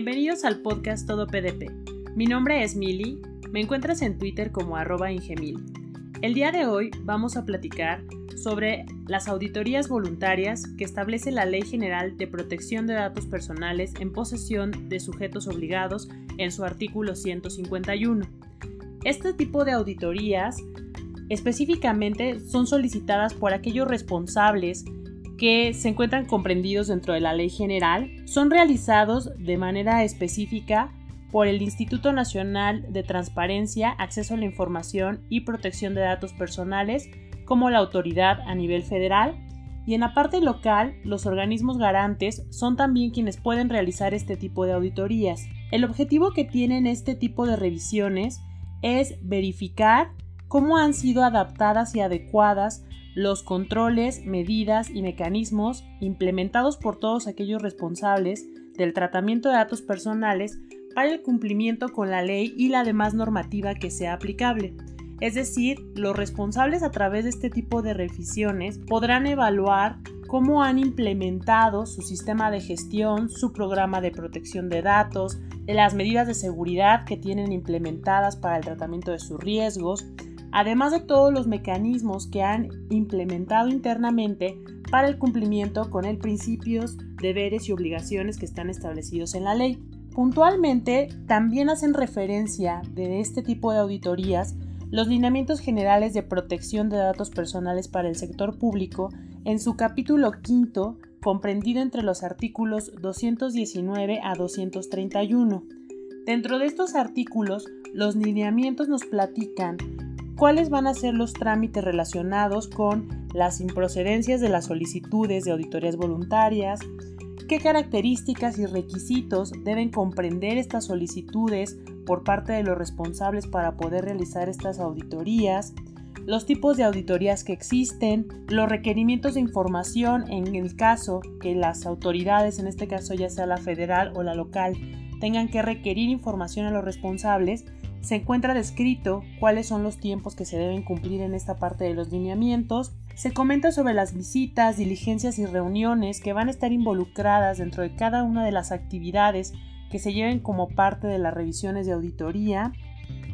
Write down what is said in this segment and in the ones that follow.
Bienvenidos al podcast Todo PDP. Mi nombre es Mili, me encuentras en Twitter como arroba ingemil. El día de hoy vamos a platicar sobre las auditorías voluntarias que establece la Ley General de Protección de Datos Personales en posesión de sujetos obligados en su artículo 151. Este tipo de auditorías específicamente son solicitadas por aquellos responsables que se encuentran comprendidos dentro de la ley general son realizados de manera específica por el Instituto Nacional de Transparencia, Acceso a la Información y Protección de Datos Personales, como la autoridad a nivel federal, y en la parte local, los organismos garantes son también quienes pueden realizar este tipo de auditorías. El objetivo que tienen este tipo de revisiones es verificar cómo han sido adaptadas y adecuadas los controles, medidas y mecanismos implementados por todos aquellos responsables del tratamiento de datos personales para el cumplimiento con la ley y la demás normativa que sea aplicable. Es decir, los responsables a través de este tipo de revisiones podrán evaluar cómo han implementado su sistema de gestión, su programa de protección de datos, las medidas de seguridad que tienen implementadas para el tratamiento de sus riesgos, además de todos los mecanismos que han implementado internamente para el cumplimiento con el principios, deberes y obligaciones que están establecidos en la ley. Puntualmente, también hacen referencia de este tipo de auditorías los lineamientos generales de protección de datos personales para el sector público en su capítulo quinto, comprendido entre los artículos 219 a 231. Dentro de estos artículos, los lineamientos nos platican cuáles van a ser los trámites relacionados con las improcedencias de las solicitudes de auditorías voluntarias, qué características y requisitos deben comprender estas solicitudes por parte de los responsables para poder realizar estas auditorías, los tipos de auditorías que existen, los requerimientos de información en el caso que las autoridades, en este caso ya sea la federal o la local, tengan que requerir información a los responsables se encuentra descrito cuáles son los tiempos que se deben cumplir en esta parte de los lineamientos. Se comenta sobre las visitas, diligencias y reuniones que van a estar involucradas dentro de cada una de las actividades que se lleven como parte de las revisiones de auditoría,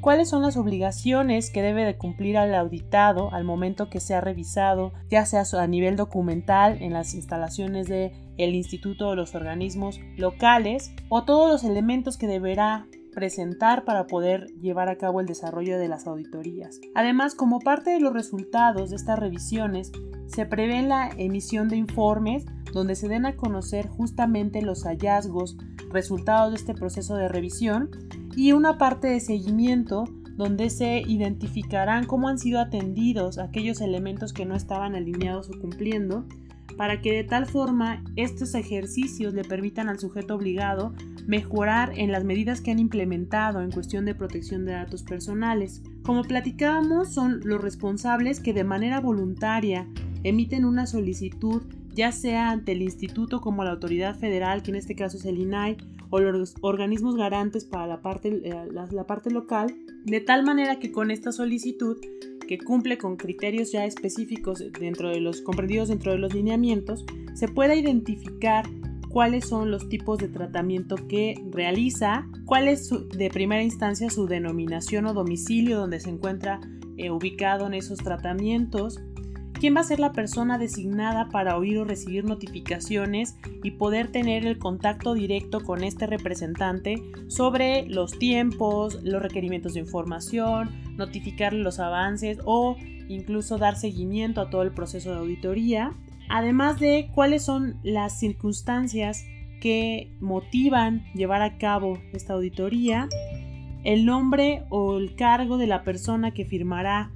cuáles son las obligaciones que debe de cumplir al auditado al momento que sea revisado, ya sea a nivel documental en las instalaciones de el instituto o los organismos locales, o todos los elementos que deberá presentar para poder llevar a cabo el desarrollo de las auditorías. Además, como parte de los resultados de estas revisiones, se prevé la emisión de informes donde se den a conocer justamente los hallazgos, resultados de este proceso de revisión y una parte de seguimiento donde se identificarán cómo han sido atendidos aquellos elementos que no estaban alineados o cumpliendo para que de tal forma estos ejercicios le permitan al sujeto obligado mejorar en las medidas que han implementado en cuestión de protección de datos personales. Como platicábamos, son los responsables que de manera voluntaria emiten una solicitud ya sea ante el instituto como la autoridad federal, que en este caso es el INAI, o los organismos garantes para la parte, eh, la parte local, de tal manera que con esta solicitud que cumple con criterios ya específicos dentro de los comprendidos dentro de los lineamientos, se pueda identificar cuáles son los tipos de tratamiento que realiza, cuál es de primera instancia su denominación o domicilio donde se encuentra eh, ubicado en esos tratamientos, quién va a ser la persona designada para oír o recibir notificaciones y poder tener el contacto directo con este representante sobre los tiempos, los requerimientos de información, notificarle los avances o incluso dar seguimiento a todo el proceso de auditoría, además de cuáles son las circunstancias que motivan llevar a cabo esta auditoría, el nombre o el cargo de la persona que firmará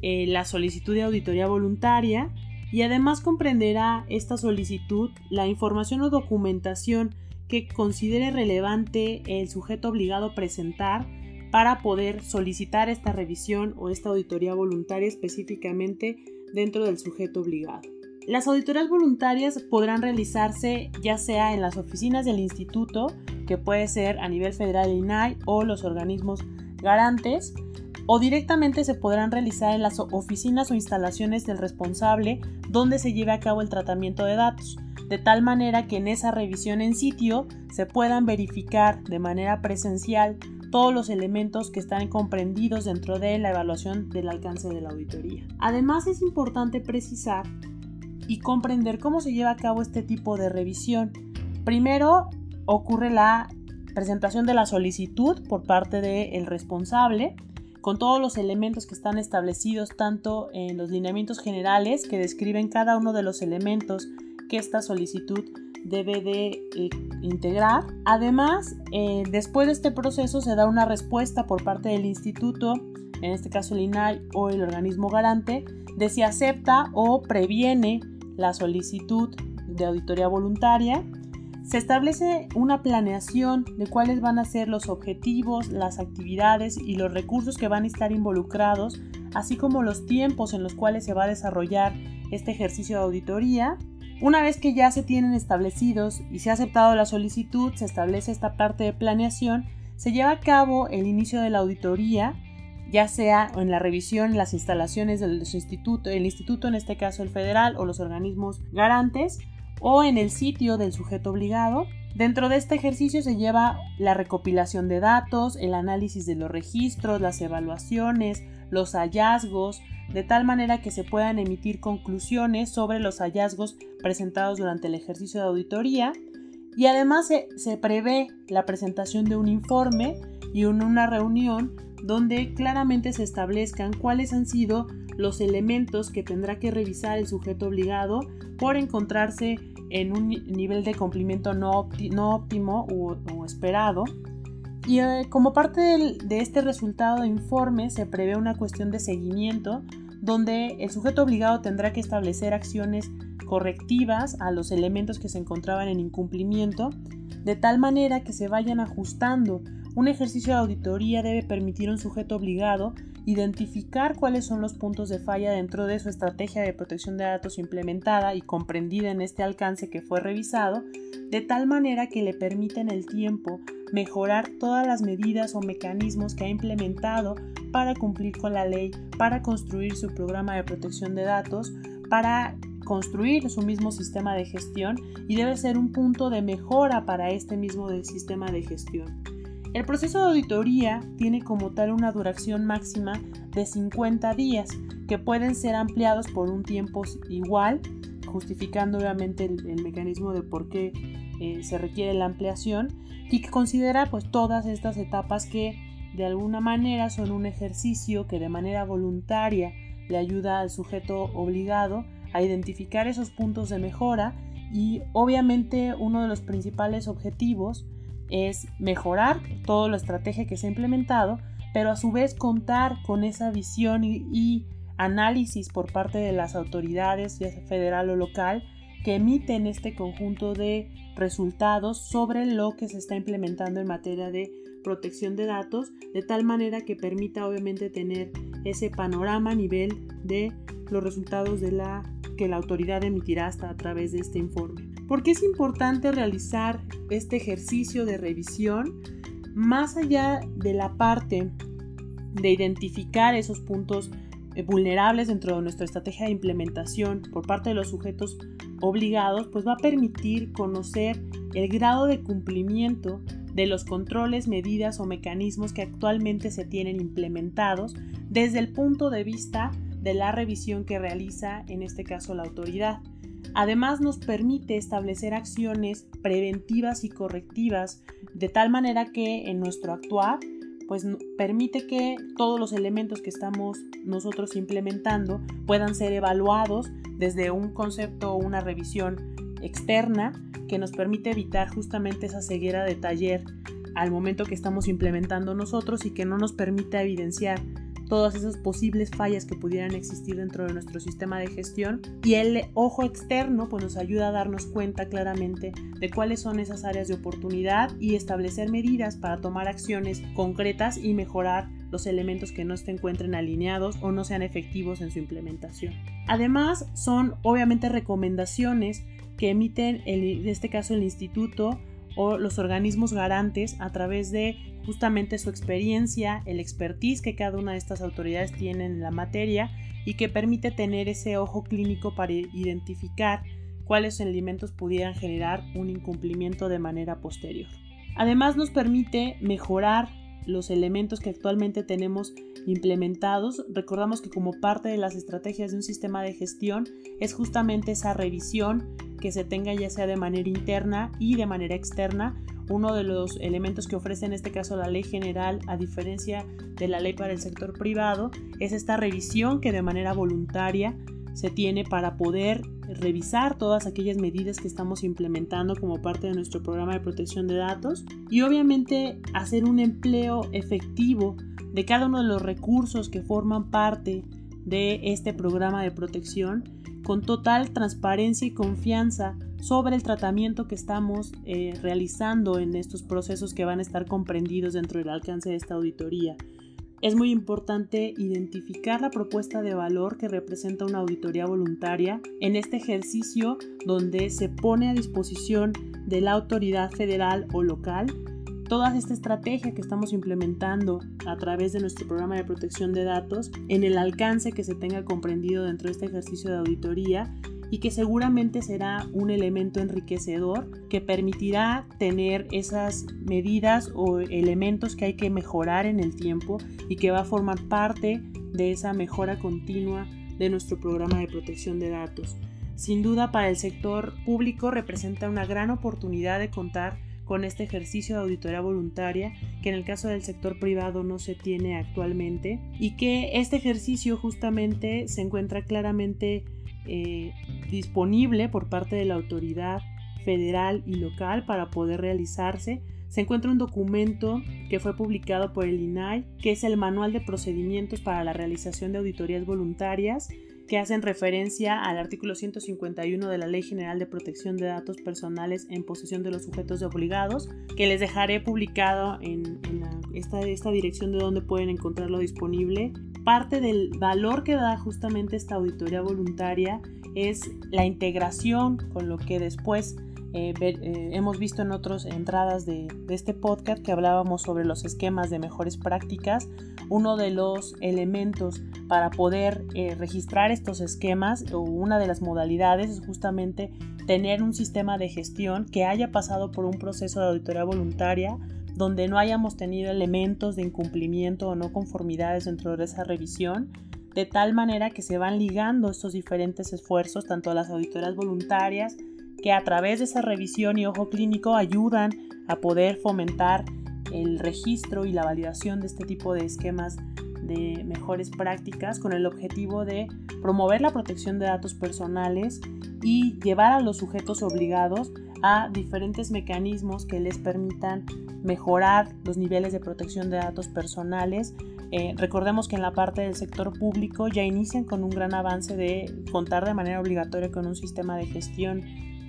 eh, la solicitud de auditoría voluntaria y además comprenderá esta solicitud la información o documentación que considere relevante el sujeto obligado presentar para poder solicitar esta revisión o esta auditoría voluntaria específicamente dentro del sujeto obligado. Las auditorías voluntarias podrán realizarse ya sea en las oficinas del instituto, que puede ser a nivel federal INAI o los organismos garantes, o directamente se podrán realizar en las oficinas o instalaciones del responsable donde se lleve a cabo el tratamiento de datos, de tal manera que en esa revisión en sitio se puedan verificar de manera presencial todos los elementos que están comprendidos dentro de la evaluación del alcance de la auditoría. Además es importante precisar y comprender cómo se lleva a cabo este tipo de revisión. Primero ocurre la presentación de la solicitud por parte del responsable, con todos los elementos que están establecidos tanto en los lineamientos generales que describen cada uno de los elementos que esta solicitud debe de eh, integrar. Además, eh, después de este proceso se da una respuesta por parte del instituto, en este caso el INAI o el organismo garante, de si acepta o previene la solicitud de auditoría voluntaria se establece una planeación de cuáles van a ser los objetivos, las actividades y los recursos que van a estar involucrados, así como los tiempos en los cuales se va a desarrollar este ejercicio de auditoría. Una vez que ya se tienen establecidos y se ha aceptado la solicitud, se establece esta parte de planeación, se lleva a cabo el inicio de la auditoría, ya sea en la revisión las instalaciones del instituto, el instituto en este caso el federal o los organismos garantes, o en el sitio del sujeto obligado. Dentro de este ejercicio se lleva la recopilación de datos, el análisis de los registros, las evaluaciones, los hallazgos, de tal manera que se puedan emitir conclusiones sobre los hallazgos presentados durante el ejercicio de auditoría y además se, prevé la presentación de un informe y una reunión donde claramente se establezcan cuáles han sido los elementos que tendrá que revisar el sujeto obligado por encontrarse en un nivel de cumplimiento no, óptimo o, esperado. Y eh, como parte de este resultado de informe se prevé una cuestión de seguimiento donde el sujeto obligado tendrá que establecer acciones correctivas a los elementos que se encontraban en incumplimiento, de tal manera que se vayan ajustando. Un ejercicio de auditoría debe permitir a un sujeto obligado identificar cuáles son los puntos de falla dentro de su estrategia de protección de datos implementada y comprendida en este alcance que fue revisado, de tal manera que le permiten el tiempo mejorar todas las medidas o mecanismos que ha implementado para cumplir con la ley, para construir su programa de protección de datos, para construir su mismo sistema de gestión y debe ser un punto de mejora para este mismo sistema de gestión. El proceso de auditoría tiene como tal una duración máxima de 50 días, que pueden ser ampliados por un tiempo igual, justificando obviamente el, mecanismo de por qué eh, se requiere la ampliación, y que considera pues todas estas etapas que de alguna manera son un ejercicio que de manera voluntaria le ayuda al sujeto obligado a identificar esos puntos de mejora y obviamente uno de los principales objetivos es mejorar toda la estrategia que se ha implementado, pero a su vez contar con esa visión y, análisis por parte de las autoridades, ya sea federal o local, que emiten este conjunto de resultados sobre lo que se está implementando en materia de protección de datos, de tal manera que permita obviamente tener ese panorama a nivel de los resultados de la que la autoridad emitirá hasta a través de este informe. ¿Por qué es importante realizar este ejercicio de revisión? Más allá de la parte de identificar esos puntos eh, vulnerables dentro de nuestra estrategia de implementación por parte de los sujetos obligados, pues va a permitir conocer el grado de cumplimiento de los controles, medidas o mecanismos que actualmente se tienen implementados desde el punto de vista de la revisión que realiza en este caso la autoridad. Además nos permite establecer acciones preventivas y correctivas de tal manera que en nuestro actuar pues permite que todos los elementos que estamos nosotros implementando puedan ser evaluados desde un concepto o una revisión externa que nos permite evitar justamente esa ceguera de taller al momento que estamos implementando nosotros y que no nos permita evidenciar todas esas posibles fallas que pudieran existir dentro de nuestro sistema de gestión y el ojo externo pues nos ayuda a darnos cuenta claramente de cuáles son esas áreas de oportunidad y establecer medidas para tomar acciones concretas y mejorar los elementos que no se encuentren alineados o no sean efectivos en su implementación. Además, son obviamente recomendaciones que emiten en este caso el instituto o los organismos garantes a través de justamente su experiencia, el expertise que cada una de estas autoridades tiene en la materia y que permite tener ese ojo clínico para identificar cuáles elementos pudieran generar un incumplimiento de manera posterior. Además nos permite mejorar los elementos que actualmente tenemos implementados. Recordamos que como parte de las estrategias de un sistema de gestión es justamente esa revisión que se tenga ya sea de manera interna y de manera externa. Uno de los elementos que ofrece en este caso la ley general, a diferencia de la ley para el sector privado, es esta revisión que de manera voluntaria se tiene para poder revisar todas aquellas medidas que estamos implementando como parte de nuestro programa de protección de datos y obviamente hacer un empleo efectivo de cada uno de los recursos que forman parte de este programa de protección con total transparencia y confianza sobre el tratamiento que estamos eh, realizando en estos procesos que van a estar comprendidos dentro del alcance de esta auditoría. Es muy importante identificar la propuesta de valor que representa una auditoría voluntaria en este ejercicio donde se pone a disposición de la autoridad federal o local toda esta estrategia que estamos implementando a través de nuestro programa de protección de datos en el alcance que se tenga comprendido dentro de este ejercicio de auditoría y que seguramente será un elemento enriquecedor que permitirá tener esas medidas o elementos que hay que mejorar en el tiempo y que va a formar parte de esa mejora continua de nuestro programa de protección de datos. Sin duda para el sector público representa una gran oportunidad de contar con este ejercicio de auditoría voluntaria que en el caso del sector privado no se tiene actualmente y que este ejercicio justamente se encuentra claramente eh, disponible por parte de la autoridad federal y local para poder realizarse. Se encuentra un documento que fue publicado por el INAI, que es el Manual de Procedimientos para la Realización de Auditorías Voluntarias, que hacen referencia al artículo 151 de la Ley General de Protección de Datos Personales en posesión de los sujetos obligados, que les dejaré publicado en, esta dirección de donde pueden encontrarlo disponible. Parte del valor que da justamente esta auditoría voluntaria es la integración con lo que después eh, eh, hemos visto en otras entradas de, este podcast que hablábamos sobre los esquemas de mejores prácticas. Uno de los elementos para poder eh, registrar estos esquemas o una de las modalidades es justamente tener un sistema de gestión que haya pasado por un proceso de auditoría voluntaria donde no hayamos tenido elementos de incumplimiento o no conformidades dentro de esa revisión, de tal manera que se van ligando estos diferentes esfuerzos, tanto a las auditoras voluntarias, que a través de esa revisión y ojo clínico ayudan a poder fomentar el registro y la validación de este tipo de esquemas de mejores prácticas con el objetivo de promover la protección de datos personales y llevar a los sujetos obligados a diferentes mecanismos que les permitan mejorar los niveles de protección de datos personales. Eh, recordemos que en la parte del sector público ya inician con un gran avance de contar de manera obligatoria con un sistema de gestión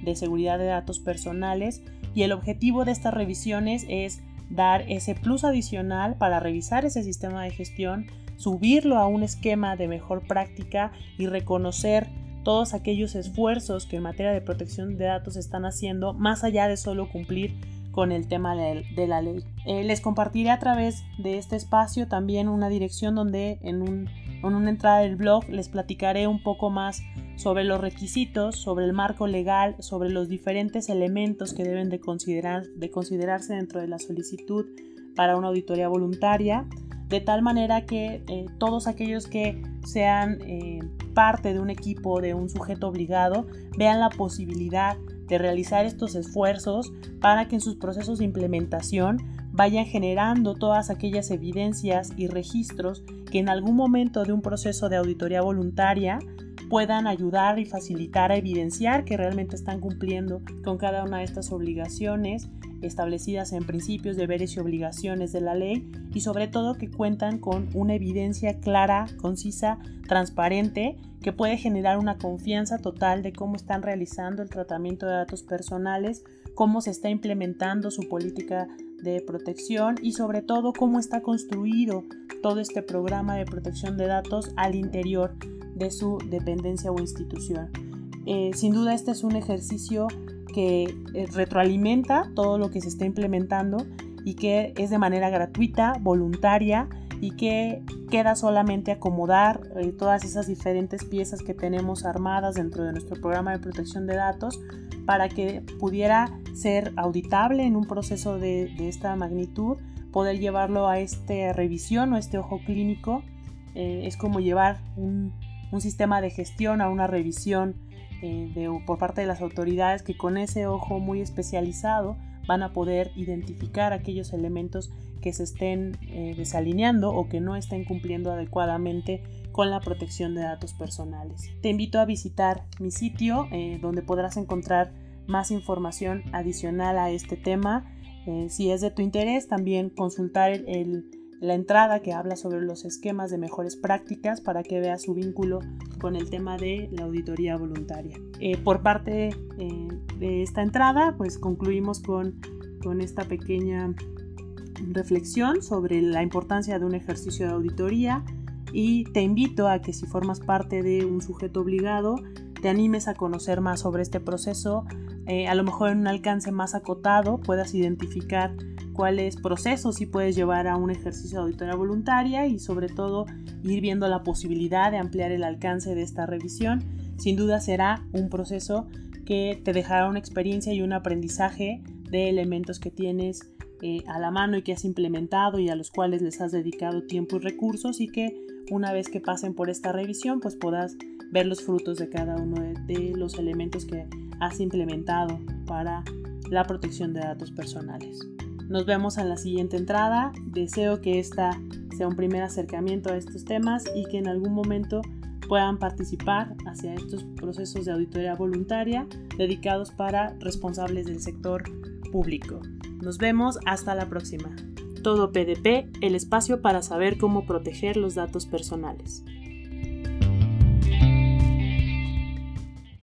de seguridad de datos personales y el objetivo de estas revisiones es dar ese plus adicional para revisar ese sistema de gestión, subirlo a un esquema de mejor práctica y reconocer todos aquellos esfuerzos que en materia de protección de datos están haciendo, más allá de solo cumplir con el tema de, la ley. Eh, les compartiré a través de este espacio también una dirección donde en, en una entrada del blog les platicaré un poco más sobre los requisitos, sobre el marco legal, sobre los diferentes elementos que deben de, considerar, de considerarse dentro de la solicitud para una auditoría voluntaria, de tal manera que eh, todos aquellos que sean eh, parte de un equipo, de un sujeto obligado, vean la posibilidad de realizar estos esfuerzos para que en sus procesos de implementación vayan generando todas aquellas evidencias y registros que en algún momento de un proceso de auditoría voluntaria puedan ayudar y facilitar a evidenciar que realmente están cumpliendo con cada una de estas obligaciones establecidas en principios, deberes y obligaciones de la ley y sobre todo que cuentan con una evidencia clara, concisa, transparente que puede generar una confianza total de cómo están realizando el tratamiento de datos personales, cómo se está implementando su política de protección y sobre todo cómo está construido todo este programa de protección de datos al interior de su dependencia o institución. Eh, sin duda este es un ejercicio que eh, retroalimenta todo lo que se está implementando y que es de manera gratuita, voluntaria y que queda solamente acomodar eh, todas esas diferentes piezas que tenemos armadas dentro de nuestro programa de protección de datos para que pudiera ser auditable en un proceso de, esta magnitud, poder llevarlo a esta revisión o este ojo clínico. Es como llevar un, sistema de gestión a una revisión eh, por parte de las autoridades que con ese ojo muy especializado van a poder identificar aquellos elementos que se estén eh, desalineando o que no estén cumpliendo adecuadamente con la protección de datos personales. Te invito a visitar mi sitio eh, donde podrás encontrar más información adicional a este tema. Si es de tu interés, también consultar la entrada que habla sobre los esquemas de mejores prácticas para que veas su vínculo con el tema de la auditoría voluntaria. por parte de esta entrada, pues concluimos con, con esta pequeña reflexión sobre la importancia de un ejercicio de auditoría y te invito a que si formas parte de un sujeto obligado, te animes a conocer más sobre este proceso, eh, a lo mejor en un alcance más acotado puedas identificar cuáles procesos sí puedes llevar a un ejercicio de auditoría voluntaria y sobre todo ir viendo la posibilidad de ampliar el alcance de esta revisión. Sin duda será un proceso que te dejará una experiencia y un aprendizaje de elementos que tienes eh, a la mano y que has implementado y a los cuales les has dedicado tiempo y recursos y que una vez que pasen por esta revisión pues puedas ver los frutos de cada uno de, los elementos que has implementado para la protección de datos personales. Nos vemos en la siguiente entrada. Deseo que esta sea un primer acercamiento a estos temas y que en algún momento puedan participar hacia estos procesos de auditoría voluntaria dedicados para responsables del sector público. Nos vemos hasta la próxima. Todo PDP, el espacio para saber cómo proteger los datos personales.